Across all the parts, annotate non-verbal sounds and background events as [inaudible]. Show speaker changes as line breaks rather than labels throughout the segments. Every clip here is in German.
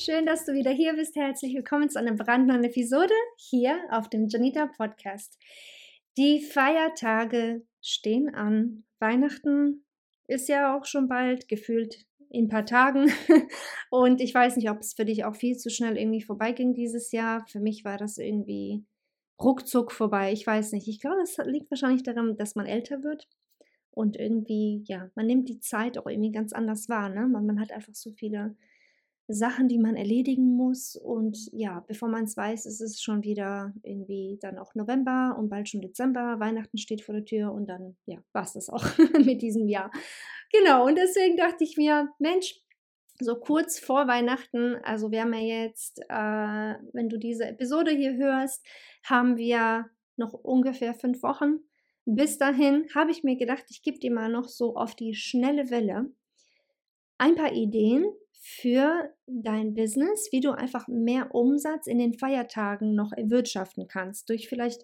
Schön, dass du wieder hier bist. Herzlich willkommen zu einer brandneuen Episode hier auf dem Janita Podcast. Die Feiertage stehen an. Weihnachten ist ja auch schon bald, gefühlt in ein paar Tagen. [laughs] Und ich weiß nicht, ob es für dich auch viel zu schnell irgendwie vorbeiging dieses Jahr. Für mich war das irgendwie ruckzuck vorbei. Ich weiß nicht. Ich glaube, es liegt wahrscheinlich daran, dass man älter wird. Und irgendwie, ja, man nimmt die Zeit auch irgendwie ganz anders wahr. Ne? Man, man hat einfach so viele Sachen, die man erledigen muss. Und ja, bevor man es weiß, ist es schon wieder irgendwie dann auch November und bald schon Dezember. Weihnachten steht vor der Tür und dann, ja, war es das auch [laughs] mit diesem Jahr. Genau, und deswegen dachte ich mir, Mensch, so kurz vor Weihnachten, also wir haben ja jetzt, äh, wenn du diese Episode hier hörst, haben wir noch ungefähr fünf Wochen. Bis dahin habe ich mir gedacht, ich gebe dir mal noch so auf die schnelle Welle ein paar Ideen, für dein Business, wie du einfach mehr Umsatz in den Feiertagen noch erwirtschaften kannst. Durch vielleicht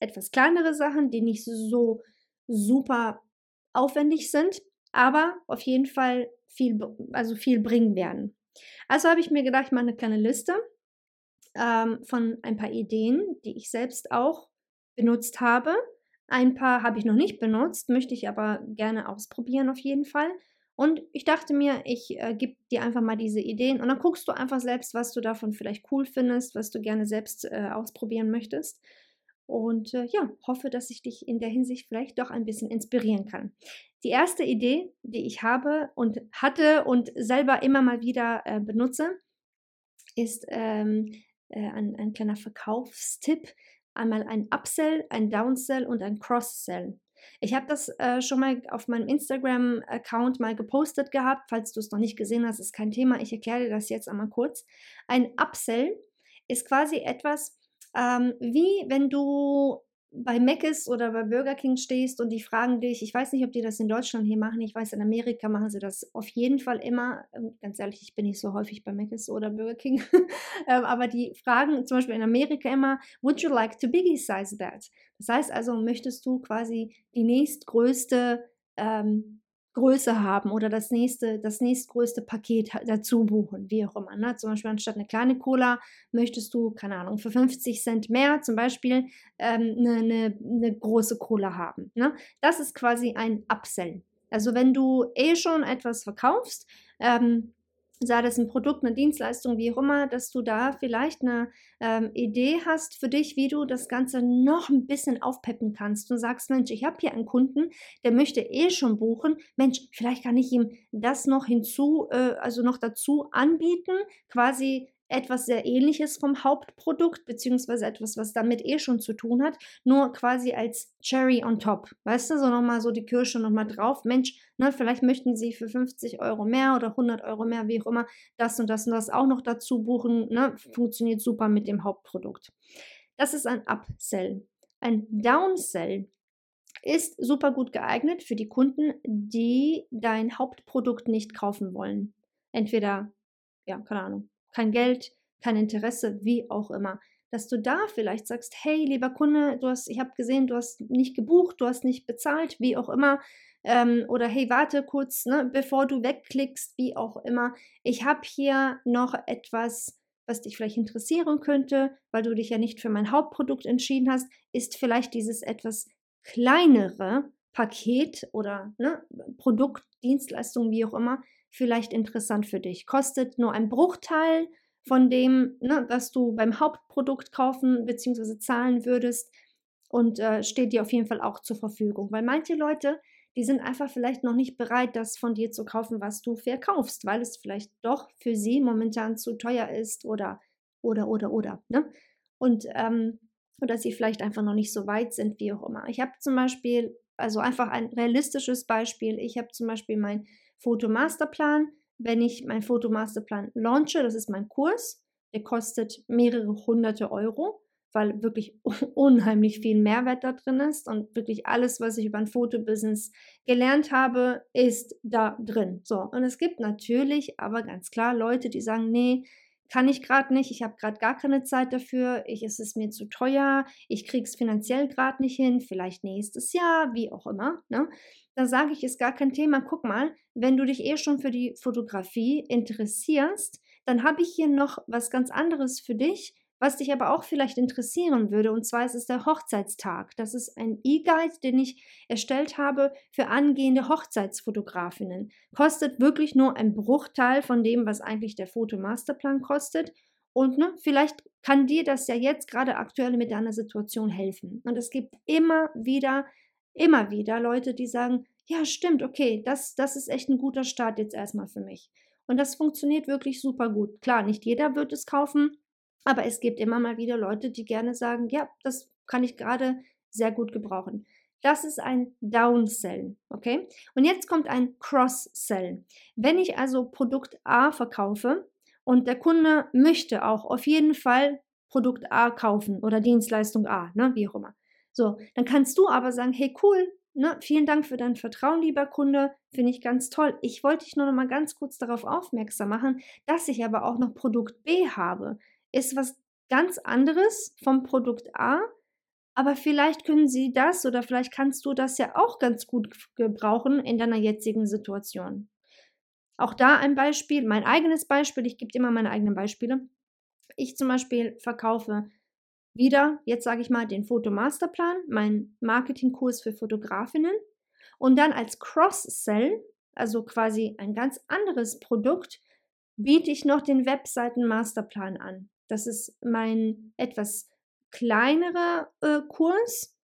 etwas kleinere Sachen, die nicht so super aufwendig sind, aber auf jeden Fall viel, also viel bringen werden. Also habe ich mir gedacht, ich mache eine kleine Liste ähm, von ein paar Ideen, die ich selbst auch benutzt habe. Ein paar habe ich noch nicht benutzt, möchte ich aber gerne ausprobieren auf jeden Fall. Und ich dachte mir, ich äh, gebe dir einfach mal diese Ideen und dann guckst du einfach selbst, was du davon vielleicht cool findest, was du gerne selbst äh, ausprobieren möchtest. Und äh, ja, hoffe, dass ich dich in der Hinsicht vielleicht doch ein bisschen inspirieren kann. Die erste Idee, die ich habe und hatte und selber immer mal wieder äh, benutze, ist ähm, äh, ein, ein kleiner Verkaufstipp. Einmal ein Upsell, ein Downsell und ein Cross-Sell. Ich habe das äh, schon mal auf meinem Instagram-Account mal gepostet gehabt. Falls du es noch nicht gesehen hast, ist kein Thema. Ich erkläre dir das jetzt einmal kurz. Ein Upsell ist quasi etwas, ähm, wie wenn du bei Mc's oder bei Burger King stehst und die fragen dich, ich weiß nicht, ob die das in Deutschland hier machen, ich weiß, in Amerika machen sie das auf jeden Fall immer, ähm, ganz ehrlich, ich bin nicht so häufig bei Mc's oder Burger King, [laughs] ähm, aber die fragen zum Beispiel in Amerika immer, would you like to biggie size that? Das heißt also, möchtest du quasi die nächstgrößte ähm, Größe haben oder das nächste, das nächstgrößte Paket dazu buchen, wie auch immer. Ne? Zum Beispiel anstatt eine kleine Cola möchtest du, keine Ahnung, für 50 Cent mehr zum Beispiel ähm, eine, eine, eine, große Cola haben. Ne? Das ist quasi ein Upsell. Also wenn du eh schon etwas verkaufst, ähm, sei das ein Produkt, eine Dienstleistung, wie auch immer, dass du da vielleicht eine ähm, Idee hast für dich, wie du das Ganze noch ein bisschen aufpeppen kannst und sagst, Mensch, ich habe hier einen Kunden, der möchte eh schon buchen. Mensch, vielleicht kann ich ihm das noch hinzu, äh, also noch dazu anbieten, quasi etwas sehr ähnliches vom Hauptprodukt, beziehungsweise etwas, was damit eh schon zu tun hat, nur quasi als Cherry on top. Weißt du, so nochmal so die Kirsche nochmal drauf. Mensch, ne, vielleicht möchten Sie für 50 Euro mehr oder 100 Euro mehr, wie auch immer, das und das und das auch noch dazu buchen. Ne, funktioniert super mit dem Hauptprodukt. Das ist ein Upsell. Ein Downsell ist super gut geeignet für die Kunden, die dein Hauptprodukt nicht kaufen wollen. Entweder, ja, keine Ahnung, kein Geld, kein Interesse, wie auch immer. Dass du da vielleicht sagst, hey, lieber Kunde, du hast, ich habe gesehen, du hast nicht gebucht, du hast nicht bezahlt, wie auch immer. Ähm, oder hey, warte kurz, ne, bevor du wegklickst, wie auch immer. Ich habe hier noch etwas, was dich vielleicht interessieren könnte, weil du dich ja nicht für mein Hauptprodukt entschieden hast, ist vielleicht dieses etwas kleinere Paket oder ne, Produkt, Dienstleistung, wie auch immer, vielleicht interessant für dich. Kostet nur ein Bruchteil von dem, ne, was du beim Hauptprodukt kaufen bzw. zahlen würdest und äh, steht dir auf jeden Fall auch zur Verfügung. Weil manche Leute, die sind einfach vielleicht noch nicht bereit, das von dir zu kaufen, was du verkaufst, weil es vielleicht doch für sie momentan zu teuer ist oder, oder, oder, oder. Ne? Und, ähm, oder sie vielleicht einfach noch nicht so weit sind, wie auch immer. Ich habe zum Beispiel, also einfach ein realistisches Beispiel, ich habe zum Beispiel mein Fotomasterplan. Wenn ich meinen Fotomasterplan launche, das ist mein Kurs, der kostet mehrere hunderte Euro weil wirklich [laughs] unheimlich viel Mehrwert da drin ist und wirklich alles, was ich über ein Fotobusiness gelernt habe, ist da drin. So, und es gibt natürlich aber ganz klar Leute, die sagen, nee, kann ich gerade nicht, ich habe gerade gar keine Zeit dafür, ich, es ist mir zu teuer, ich kriege es finanziell gerade nicht hin, vielleicht nächstes Jahr, wie auch immer. Ne? Da sage ich, ist gar kein Thema. Guck mal, wenn du dich eh schon für die Fotografie interessierst, dann habe ich hier noch was ganz anderes für dich was dich aber auch vielleicht interessieren würde, und zwar ist es der Hochzeitstag. Das ist ein E-Guide, den ich erstellt habe für angehende Hochzeitsfotografinnen. Kostet wirklich nur ein Bruchteil von dem, was eigentlich der Fotomasterplan kostet. Und ne, vielleicht kann dir das ja jetzt gerade aktuell mit deiner Situation helfen. Und es gibt immer wieder, immer wieder Leute, die sagen, ja, stimmt, okay, das, das ist echt ein guter Start jetzt erstmal für mich. Und das funktioniert wirklich super gut. Klar, nicht jeder wird es kaufen, aber es gibt immer mal wieder Leute, die gerne sagen, ja, das kann ich gerade sehr gut gebrauchen. Das ist ein Downsell, okay? Und jetzt kommt ein Cross-Sell. Wenn ich also Produkt A verkaufe und der Kunde möchte auch auf jeden Fall Produkt A kaufen oder Dienstleistung A, ne, wie auch immer. So, dann kannst du aber sagen, hey cool, ne, vielen Dank für dein Vertrauen, lieber Kunde, finde ich ganz toll. Ich wollte dich nur noch mal ganz kurz darauf aufmerksam machen, dass ich aber auch noch Produkt B habe ist was ganz anderes vom Produkt A, aber vielleicht können sie das oder vielleicht kannst du das ja auch ganz gut gebrauchen in deiner jetzigen Situation. Auch da ein Beispiel, mein eigenes Beispiel, ich gebe immer meine eigenen Beispiele. Ich zum Beispiel verkaufe wieder, jetzt sage ich mal, den Fotomasterplan, meinen Marketingkurs für Fotografinnen und dann als Cross-Sell, also quasi ein ganz anderes Produkt, biete ich noch den Webseiten-Masterplan an. Das ist mein etwas kleinerer äh, Kurs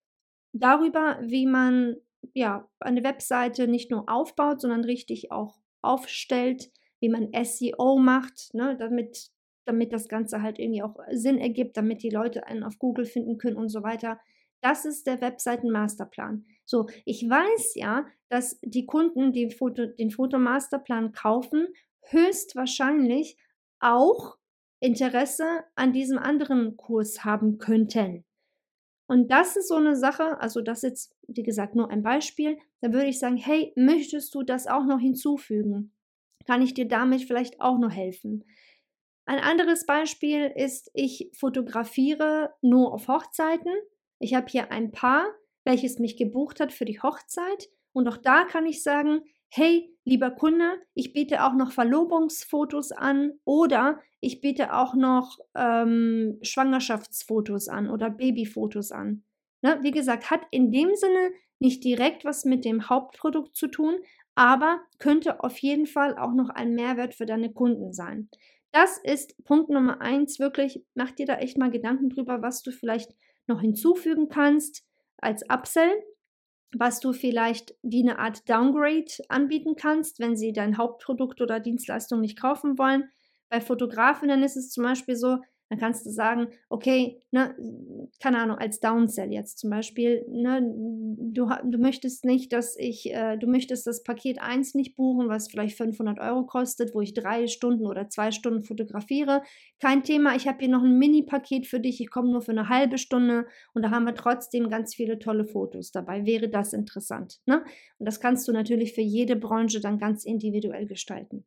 darüber, wie man ja eine Webseite nicht nur aufbaut, sondern richtig auch aufstellt, wie man SEO macht, ne, damit, damit das Ganze halt irgendwie auch Sinn ergibt, damit die Leute einen auf Google finden können und so weiter. Das ist der Webseiten-Masterplan. So, ich weiß ja, dass die Kunden, die Foto, den Fotomasterplan kaufen, höchstwahrscheinlich auch Interesse an diesem anderen Kurs haben könnten. Und das ist so eine Sache, also das ist jetzt, wie gesagt, nur ein Beispiel. Da würde ich sagen, hey, möchtest du das auch noch hinzufügen? Kann ich dir damit vielleicht auch noch helfen? Ein anderes Beispiel ist, ich fotografiere nur auf Hochzeiten. Ich habe hier ein Paar, welches mich gebucht hat für die Hochzeit. Und auch da kann ich sagen, hey, lieber Kunde, ich biete auch noch Verlobungsfotos an oder ich biete auch noch ähm, Schwangerschaftsfotos an oder Babyfotos an. Ne? Wie gesagt, hat in dem Sinne nicht direkt was mit dem Hauptprodukt zu tun, aber könnte auf jeden Fall auch noch ein Mehrwert für deine Kunden sein. Das ist Punkt Nummer eins. Wirklich, mach dir da echt mal Gedanken drüber, was du vielleicht noch hinzufügen kannst als Upsell was du vielleicht wie eine Art Downgrade anbieten kannst, wenn sie dein Hauptprodukt oder Dienstleistung nicht kaufen wollen. Bei Fotografinnen ist es zum Beispiel so, dann kannst du sagen, okay, ne, keine Ahnung, als Downsell jetzt zum Beispiel, ne, du, du möchtest nicht, dass ich, äh, du möchtest das Paket 1 nicht buchen, was vielleicht 500 Euro kostet, wo ich drei Stunden oder zwei Stunden fotografiere. Kein Thema, ich habe hier noch ein Mini-Paket für dich, ich komme nur für eine halbe Stunde und da haben wir trotzdem ganz viele tolle Fotos dabei. Wäre das interessant? Ne? Und das kannst du natürlich für jede Branche dann ganz individuell gestalten.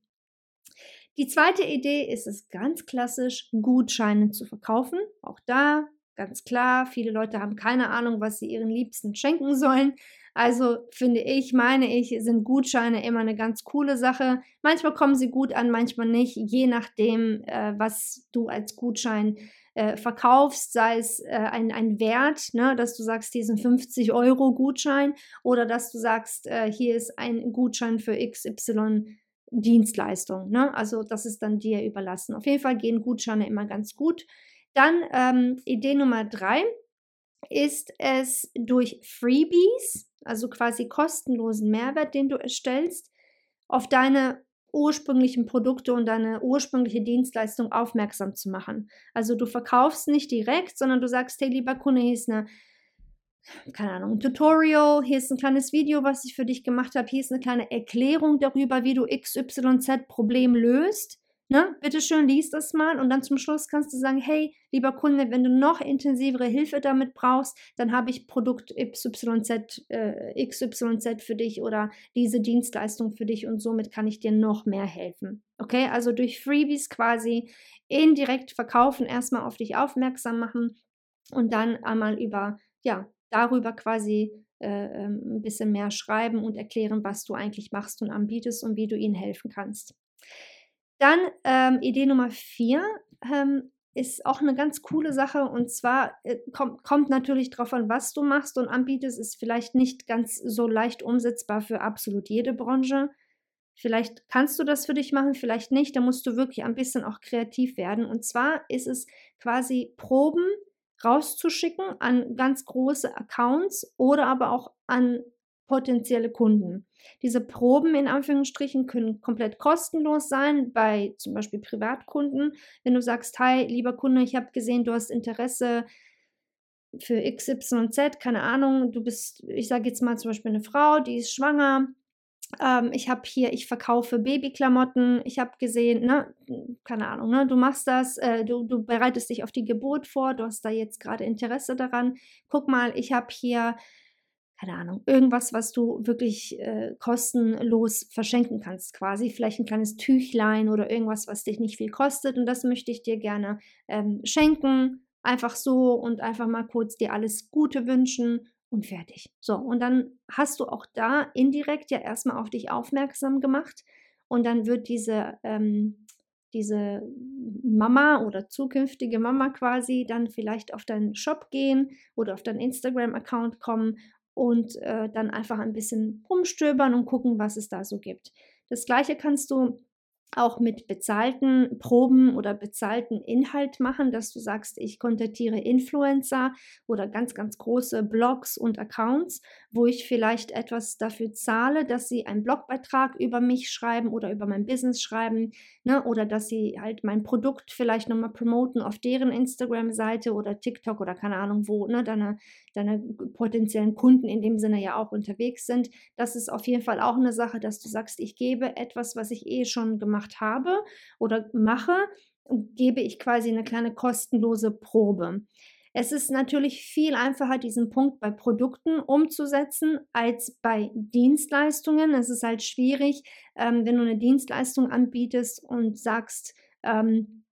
Die zweite Idee ist es ganz klassisch, Gutscheine zu verkaufen. Auch da ganz klar, viele Leute haben keine Ahnung, was sie ihren Liebsten schenken sollen. Also finde ich, meine ich, sind Gutscheine immer eine ganz coole Sache. Manchmal kommen sie gut an, manchmal nicht, je nachdem, äh, was du als Gutschein äh, verkaufst, sei es äh, ein, ein Wert, ne, dass du sagst, diesen 50 Euro Gutschein oder dass du sagst, äh, hier ist ein Gutschein für XY Dienstleistung. Ne? Also das ist dann dir überlassen. Auf jeden Fall gehen Gutscheine immer ganz gut. Dann ähm, Idee Nummer drei ist es durch Freebies, also quasi kostenlosen Mehrwert, den du erstellst, auf deine ursprünglichen Produkte und deine ursprüngliche Dienstleistung aufmerksam zu machen. Also du verkaufst nicht direkt, sondern du sagst, hey lieber Kunde, eine keine Ahnung, ein Tutorial, hier ist ein kleines Video, was ich für dich gemacht habe, hier ist eine kleine Erklärung darüber, wie du XYZ-Problem löst. Ne? Bitte schön, lies das mal und dann zum Schluss kannst du sagen, hey, lieber Kunde, wenn du noch intensivere Hilfe damit brauchst, dann habe ich Produkt XYZ, äh, XYZ für dich oder diese Dienstleistung für dich und somit kann ich dir noch mehr helfen. Okay, also durch Freebies quasi indirekt verkaufen, erstmal auf dich aufmerksam machen und dann einmal über, ja, darüber quasi äh, ähm, ein bisschen mehr schreiben und erklären, was du eigentlich machst und anbietest und wie du ihnen helfen kannst. Dann ähm, Idee Nummer vier ähm, ist auch eine ganz coole Sache und zwar äh, kommt, kommt natürlich darauf an, was du machst und anbietest, ist vielleicht nicht ganz so leicht umsetzbar für absolut jede Branche. Vielleicht kannst du das für dich machen, vielleicht nicht. Da musst du wirklich ein bisschen auch kreativ werden. Und zwar ist es quasi Proben rauszuschicken an ganz große Accounts oder aber auch an potenzielle Kunden. Diese Proben in Anführungsstrichen können komplett kostenlos sein bei zum Beispiel Privatkunden. Wenn du sagst, hi, lieber Kunde, ich habe gesehen, du hast Interesse für XYZ, keine Ahnung, du bist, ich sage jetzt mal zum Beispiel eine Frau, die ist schwanger, ähm, ich habe hier, ich verkaufe Babyklamotten. Ich habe gesehen, ne, keine Ahnung, ne, du machst das, äh, du, du bereitest dich auf die Geburt vor, du hast da jetzt gerade Interesse daran. Guck mal, ich habe hier, keine Ahnung, irgendwas, was du wirklich äh, kostenlos verschenken kannst, quasi. Vielleicht ein kleines Tüchlein oder irgendwas, was dich nicht viel kostet. Und das möchte ich dir gerne ähm, schenken. Einfach so und einfach mal kurz dir alles Gute wünschen und fertig. So, und dann hast du auch da indirekt ja erstmal auf dich aufmerksam gemacht und dann wird diese, ähm, diese Mama oder zukünftige Mama quasi dann vielleicht auf deinen Shop gehen oder auf deinen Instagram-Account kommen und äh, dann einfach ein bisschen rumstöbern und gucken, was es da so gibt. Das gleiche kannst du auch mit bezahlten Proben oder bezahlten Inhalt machen, dass du sagst, ich kontaktiere Influencer oder ganz, ganz große Blogs und Accounts, wo ich vielleicht etwas dafür zahle, dass sie einen Blogbeitrag über mich schreiben oder über mein Business schreiben, ne, oder dass sie halt mein Produkt vielleicht nochmal promoten auf deren Instagram-Seite oder TikTok oder keine Ahnung wo, ne, deine, deine potenziellen Kunden in dem Sinne ja auch unterwegs sind. Das ist auf jeden Fall auch eine Sache, dass du sagst, ich gebe etwas, was ich eh schon gemacht habe oder mache, gebe ich quasi eine kleine kostenlose Probe. Es ist natürlich viel einfacher, diesen Punkt bei Produkten umzusetzen als bei Dienstleistungen. Es ist halt schwierig, ähm, wenn du eine Dienstleistung anbietest und sagst, ähm,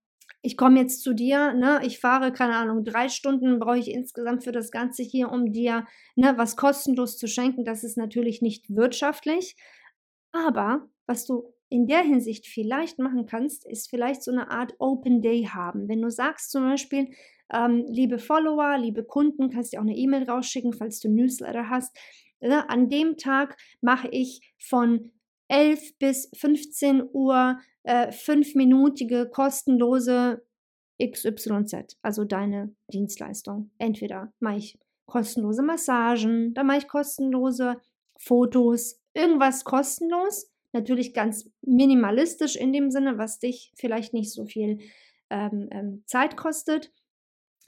ich komme jetzt zu dir, ne, ich fahre, keine Ahnung, drei Stunden brauche ich insgesamt für das Ganze hier, um dir ne, was kostenlos zu schenken. Das ist natürlich nicht wirtschaftlich. Aber was du in der Hinsicht vielleicht machen kannst, ist vielleicht so eine Art Open Day haben. Wenn du sagst zum Beispiel, ähm, liebe Follower, liebe Kunden, kannst du auch eine E-Mail rausschicken, falls du Newsletter hast. Ne? An dem Tag mache ich von 11 bis 15 Uhr äh, fünfminütige kostenlose XYZ, also deine Dienstleistung. Entweder mache ich kostenlose Massagen, dann mache ich kostenlose Fotos, irgendwas kostenlos Natürlich ganz minimalistisch in dem Sinne, was dich vielleicht nicht so viel ähm, ähm, Zeit kostet.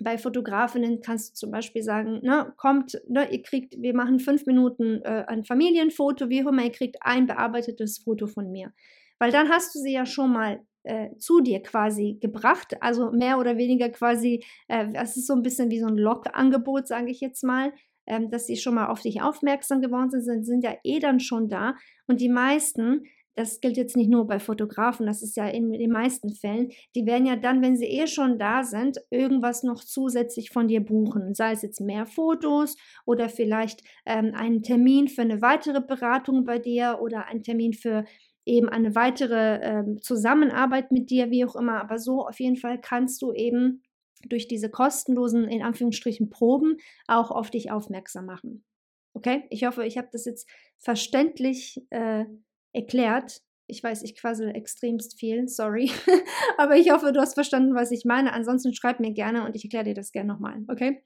Bei Fotografinnen kannst du zum Beispiel sagen, ne, kommt, ne, ihr kriegt, wir machen fünf Minuten äh, ein Familienfoto, wie auch immer, ihr kriegt ein bearbeitetes Foto von mir. Weil dann hast du sie ja schon mal äh, zu dir quasi gebracht, also mehr oder weniger quasi, äh, es ist so ein bisschen wie so ein Log-Angebot, sage ich jetzt mal ähm, dass sie schon mal auf dich aufmerksam geworden sind, sind, sind ja eh dann schon da. Und die meisten, das gilt jetzt nicht nur bei Fotografen, das ist ja in den meisten Fällen, die werden ja dann, wenn sie eh schon da sind, irgendwas noch zusätzlich von dir buchen. Sei es jetzt mehr Fotos oder vielleicht ähm, einen Termin für eine weitere Beratung bei dir oder einen Termin für eben eine weitere ähm, Zusammenarbeit mit dir, wie auch immer. Aber so auf jeden Fall kannst du eben durch diese kostenlosen, in Anführungsstrichen, Proben auch auf dich aufmerksam machen. Okay? Ich hoffe, ich habe das jetzt verständlich äh, erklärt. Ich weiß, ich quassel extremst viel, sorry. [laughs] Aber ich hoffe, du hast verstanden, was ich meine. Ansonsten schreib mir gerne und ich erkläre dir das gerne nochmal, okay?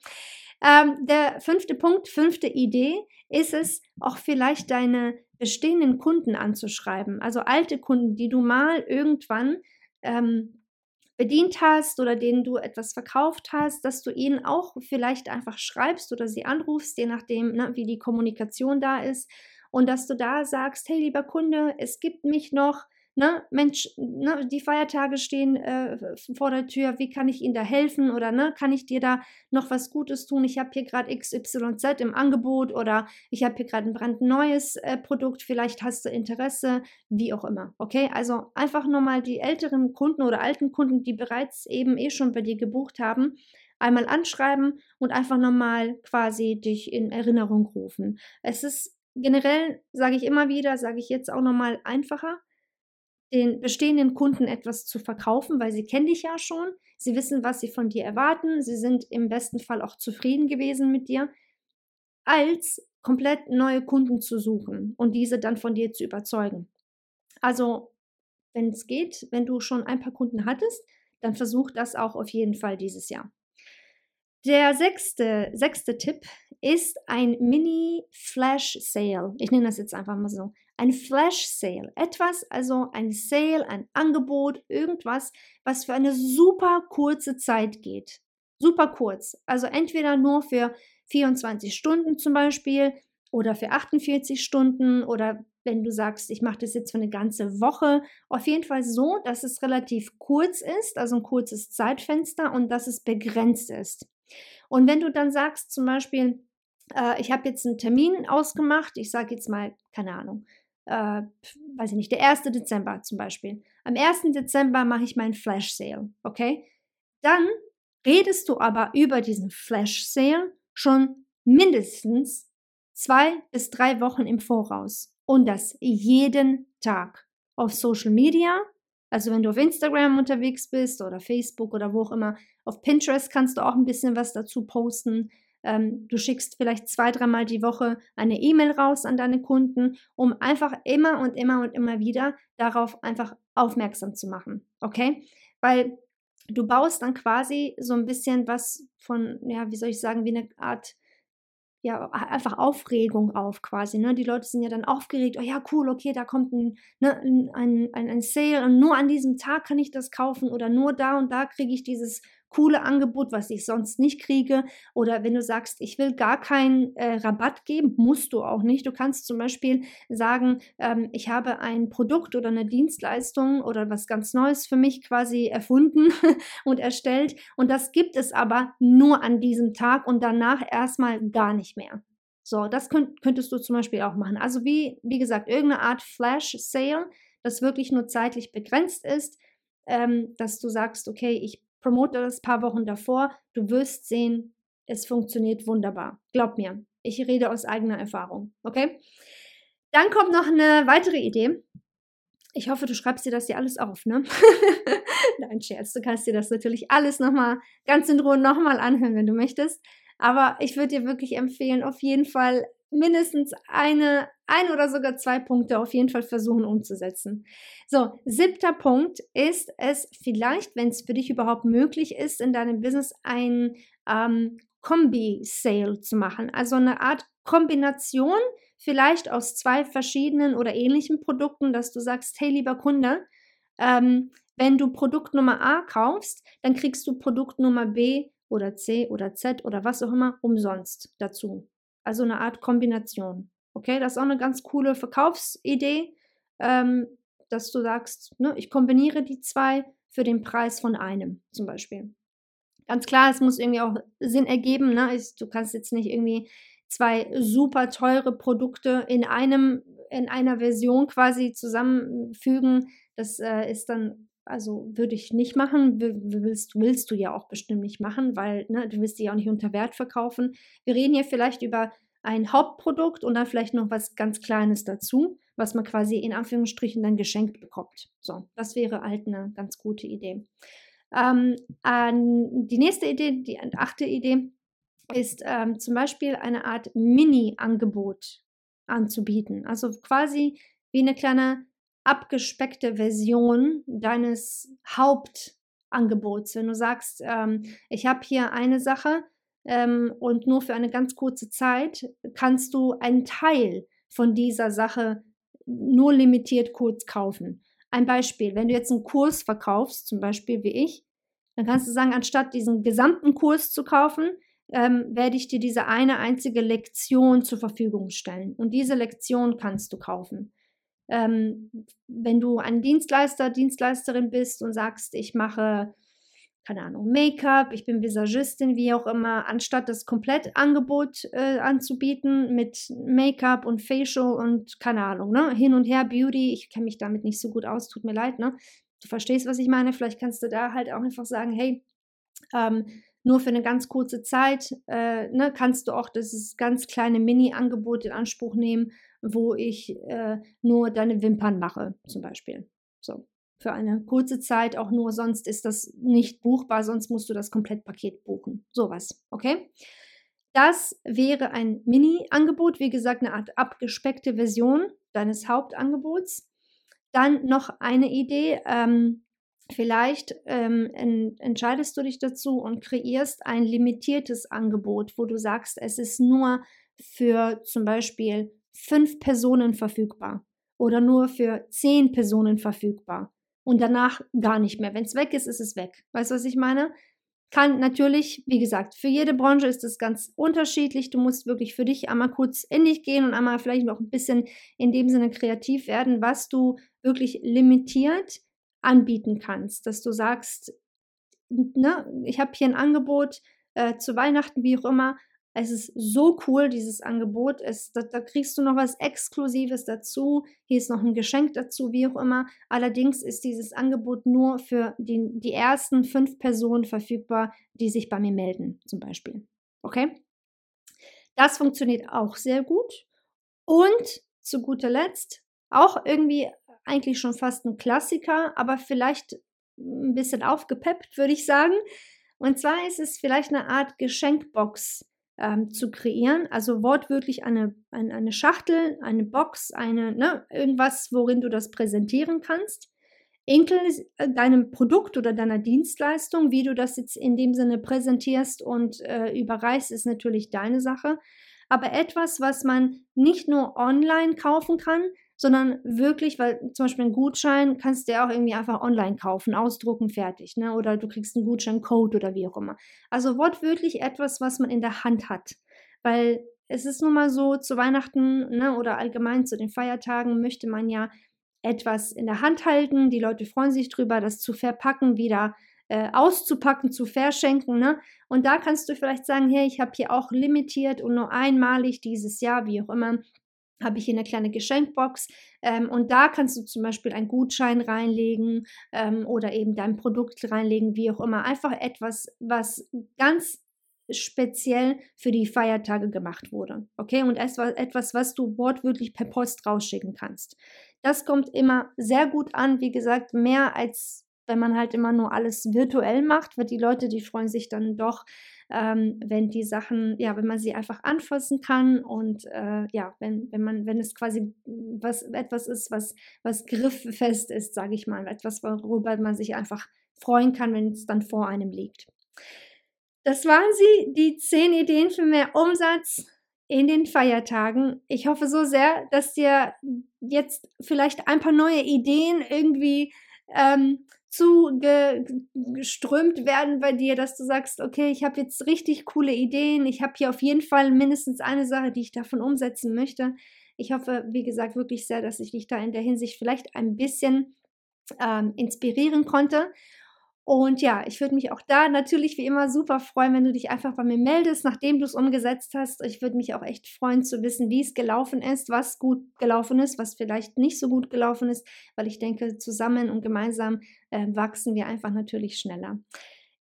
Ähm, der fünfte Punkt, fünfte Idee ist es, auch vielleicht deine bestehenden Kunden anzuschreiben. Also alte Kunden, die du mal irgendwann ähm, bedient hast oder denen du etwas verkauft hast, dass du ihnen auch vielleicht einfach schreibst oder sie anrufst, je nachdem, ne, wie die Kommunikation da ist. Und dass du da sagst, hey lieber Kunde, es gibt mich noch, ne, Mensch, ne, die Feiertage stehen äh, vor der Tür, wie kann ich Ihnen da helfen? Oder ne, kann ich dir da noch was Gutes tun? Ich habe hier gerade XYZ im Angebot oder ich habe hier gerade ein brandneues äh, Produkt, vielleicht hast du Interesse, wie auch immer. Okay, also einfach nochmal die älteren Kunden oder alten Kunden, die bereits eben eh schon bei dir gebucht haben, einmal anschreiben und einfach nochmal quasi dich in Erinnerung rufen. Es ist generell, sage ich immer wieder, sage ich jetzt auch nochmal einfacher, den bestehenden Kunden etwas zu verkaufen, weil sie kennen dich ja schon, sie wissen, was sie von dir erwarten, sie sind im besten Fall auch zufrieden gewesen mit dir, als komplett neue Kunden zu suchen und diese dann von dir zu überzeugen. Also, wenn es geht, wenn du schon ein paar Kunden hattest, dann versuch das auch auf jeden Fall dieses Jahr. Der sechste, sechste Tipp ist ein Mini-Flash-Sale. Ich nenne das jetzt einfach mal so ein Flash Sale. Etwas, also ein Sale, ein Angebot, irgendwas, was für eine super kurze Zeit geht. Super kurz. Also entweder nur für 24 Stunden zum Beispiel oder für 48 Stunden oder wenn du sagst, ich mache das jetzt für eine ganze Woche. Auf jeden Fall so, dass es relativ kurz ist, also ein kurzes Zeitfenster und dass es begrenzt ist. Und wenn du dann sagst zum Beispiel, äh, ich habe jetzt einen Termin ausgemacht, ich sage jetzt mal, keine Ahnung, äh, weiß ich nicht, der 1. Dezember zum Beispiel. Am 1. Dezember mache ich meinen Flash Sale, okay? Dann redest du aber über diesen Flash Sale schon mindestens zwei bis drei Wochen im Voraus. Und das jeden Tag. Auf Social Media, also wenn du auf Instagram unterwegs bist oder Facebook oder wo auch immer, auf Pinterest kannst du auch ein bisschen was dazu posten. Ähm, du schickst vielleicht zwei, dreimal die Woche eine E-Mail raus an deine Kunden, um einfach immer und immer und immer wieder darauf einfach aufmerksam zu machen. Okay? Weil du baust dann quasi so ein bisschen was von, ja, wie soll ich sagen, wie eine Art ja, einfach Aufregung auf quasi. Ne? Die Leute sind ja dann aufgeregt, oh ja, cool, okay, da kommt ein, ne, ein, ein, ein Sale und nur an diesem Tag kann ich das kaufen oder nur da und da kriege ich dieses coole Angebot, was ich sonst nicht kriege. Oder wenn du sagst, ich will gar keinen äh, Rabatt geben, musst du auch nicht. Du kannst zum Beispiel sagen, ähm, ich habe ein Produkt oder eine Dienstleistung oder was ganz Neues für mich quasi erfunden [laughs] und erstellt. Und das gibt es aber nur an diesem Tag und danach erstmal gar nicht mehr. So, das könnt, könntest du zum Beispiel auch machen. Also wie, wie gesagt, irgendeine Art Flash Sale, das wirklich nur zeitlich begrenzt ist, ähm, dass du sagst, okay, ich promote das paar Wochen davor. Du wirst sehen, es funktioniert wunderbar. Glaub mir, ich rede aus eigener Erfahrung. Okay? Dann kommt noch eine weitere Idee. Ich hoffe, du schreibst dir das hier alles auf, ne? [laughs] Nein, Scherz, du kannst dir das natürlich alles nochmal ganz in Ruhe nochmal anhören, wenn du möchtest. Aber ich würde dir wirklich empfehlen, auf jeden Fall mindestens eine, ein oder sogar zwei Punkte auf jeden Fall versuchen umzusetzen. So, siebter Punkt ist es vielleicht, wenn es für dich überhaupt möglich ist, in deinem Business ein ähm, Kombi-Sale zu machen. Also eine Art Kombination vielleicht aus zwei verschiedenen oder ähnlichen Produkten, dass du sagst, hey lieber Kunde, ähm, wenn du Produkt Nummer A kaufst, dann kriegst du Produkt Nummer B oder C oder Z oder was auch immer umsonst dazu. Also eine Art Kombination. Okay, das ist auch eine ganz coole Verkaufsidee, ähm, dass du sagst, ne, ich kombiniere die zwei für den Preis von einem zum Beispiel. Ganz klar, es muss irgendwie auch Sinn ergeben. Ne? Du kannst jetzt nicht irgendwie zwei super teure Produkte in einem in einer Version quasi zusammenfügen. Das äh, ist dann also würde ich nicht machen, willst, willst du ja auch bestimmt nicht machen, weil ne, du willst die ja auch nicht unter Wert verkaufen. Wir reden hier vielleicht über ein Hauptprodukt und dann vielleicht noch was ganz Kleines dazu, was man quasi in Anführungsstrichen dann geschenkt bekommt. So, das wäre halt eine ganz gute Idee. Ähm, die nächste Idee, die achte Idee, ist ähm, zum Beispiel eine Art Mini-Angebot anzubieten. Also quasi wie eine kleine abgespeckte Version deines Hauptangebots. Wenn du sagst, ähm, ich habe hier eine Sache ähm, und nur für eine ganz kurze Zeit kannst du einen Teil von dieser Sache nur limitiert kurz kaufen. Ein Beispiel, wenn du jetzt einen Kurs verkaufst, zum Beispiel wie ich, dann kannst du sagen, anstatt diesen gesamten Kurs zu kaufen, ähm, werde ich dir diese eine einzige Lektion zur Verfügung stellen. Und diese Lektion kannst du kaufen. Ähm, wenn du ein Dienstleister, Dienstleisterin bist und sagst, ich mache, keine Ahnung, Make-up, ich bin Visagistin, wie auch immer, anstatt das Komplettangebot äh, anzubieten mit Make-up und Facial und keine Ahnung, ne, hin und her Beauty, ich kenne mich damit nicht so gut aus, tut mir leid, ne, du verstehst, was ich meine, vielleicht kannst du da halt auch einfach sagen, hey, ähm, nur für eine ganz kurze Zeit äh, ne, kannst du auch dieses ganz kleine Mini-Angebot in Anspruch nehmen, wo ich äh, nur deine Wimpern mache, zum Beispiel. So, für eine kurze Zeit auch nur, sonst ist das nicht buchbar, sonst musst du das Komplettpaket buchen. Sowas, okay? Das wäre ein Mini-Angebot, wie gesagt, eine Art abgespeckte Version deines Hauptangebots. Dann noch eine Idee, ähm, Vielleicht ähm, en entscheidest du dich dazu und kreierst ein limitiertes Angebot, wo du sagst, es ist nur für zum Beispiel fünf Personen verfügbar oder nur für zehn Personen verfügbar und danach gar nicht mehr. Wenn es weg ist, ist es weg. Weißt du, was ich meine? Kann natürlich, wie gesagt, für jede Branche ist es ganz unterschiedlich. Du musst wirklich für dich einmal kurz in dich gehen und einmal vielleicht noch ein bisschen in dem Sinne kreativ werden, was du wirklich limitiert anbieten kannst, dass du sagst, ne, ich habe hier ein Angebot äh, zu Weihnachten, wie auch immer. Es ist so cool, dieses Angebot. Es, da, da, kriegst du noch was Exklusives dazu. Hier ist noch ein Geschenk dazu, wie auch immer. Allerdings ist dieses Angebot nur für die, die ersten fünf Personen verfügbar, die sich bei mir melden, zum Beispiel. Okay? Das funktioniert auch sehr gut. Und zu guter Letzt, auch irgendwie eigentlich schon fast ein Klassiker, aber vielleicht ein bisschen aufgepeppt, würde ich sagen. Und zwar ist es vielleicht eine Art Geschenkbox ähm, zu kreieren, also wortwörtlich eine, eine, eine Schachtel, eine Box, eine, ne, irgendwas, worin du das präsentieren kannst. Enkel äh, deinem Produkt oder deiner Dienstleistung, wie du das jetzt in dem Sinne präsentierst und äh, überreichst, ist natürlich deine Sache. Aber etwas, was man nicht nur online kaufen kann, sondern wirklich, weil zum Beispiel einen Gutschein kannst du ja auch irgendwie einfach online kaufen, ausdrucken, fertig, ne? Oder du kriegst einen Gutscheincode oder wie auch immer. Also wortwörtlich etwas, was man in der Hand hat. Weil es ist nun mal so, zu Weihnachten ne, oder allgemein zu den Feiertagen möchte man ja etwas in der Hand halten. Die Leute freuen sich drüber, das zu verpacken, wieder äh, auszupacken, zu verschenken. Ne? Und da kannst du vielleicht sagen, hey, ich habe hier auch limitiert und nur einmalig dieses Jahr, wie auch immer, habe ich hier eine kleine Geschenkbox ähm, und da kannst du zum Beispiel einen Gutschein reinlegen ähm, oder eben dein Produkt reinlegen, wie auch immer. Einfach etwas, was ganz speziell für die Feiertage gemacht wurde. Okay, und etwas, was du wortwörtlich per Post rausschicken kannst. Das kommt immer sehr gut an, wie gesagt, mehr als wenn man halt immer nur alles virtuell macht, weil die Leute, die freuen sich dann doch, ähm, wenn die Sachen, ja, wenn man sie einfach anfassen kann und äh, ja, wenn, wenn man, wenn es quasi was etwas ist, was, was grifffest ist, sage ich mal, etwas, worüber man sich einfach freuen kann, wenn es dann vor einem liegt. Das waren sie, die zehn Ideen für mehr Umsatz in den Feiertagen. Ich hoffe so sehr, dass dir jetzt vielleicht ein paar neue Ideen irgendwie ähm, zugeströmt werden bei dir, dass du sagst, okay, ich habe jetzt richtig coole Ideen, ich habe hier auf jeden Fall mindestens eine Sache, die ich davon umsetzen möchte. Ich hoffe, wie gesagt, wirklich sehr, dass ich dich da in der Hinsicht vielleicht ein bisschen ähm, inspirieren konnte. Und ja, ich würde mich auch da natürlich wie immer super freuen, wenn du dich einfach bei mir meldest, nachdem du es umgesetzt hast. Ich würde mich auch echt freuen zu wissen, wie es gelaufen ist, was gut gelaufen ist, was vielleicht nicht so gut gelaufen ist, weil ich denke, zusammen und gemeinsam äh, wachsen wir einfach natürlich schneller.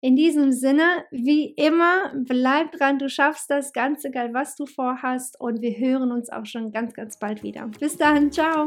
In diesem Sinne, wie immer, bleib dran, du schaffst das, ganz egal, was du vorhast. Und wir hören uns auch schon ganz, ganz bald wieder. Bis dann, ciao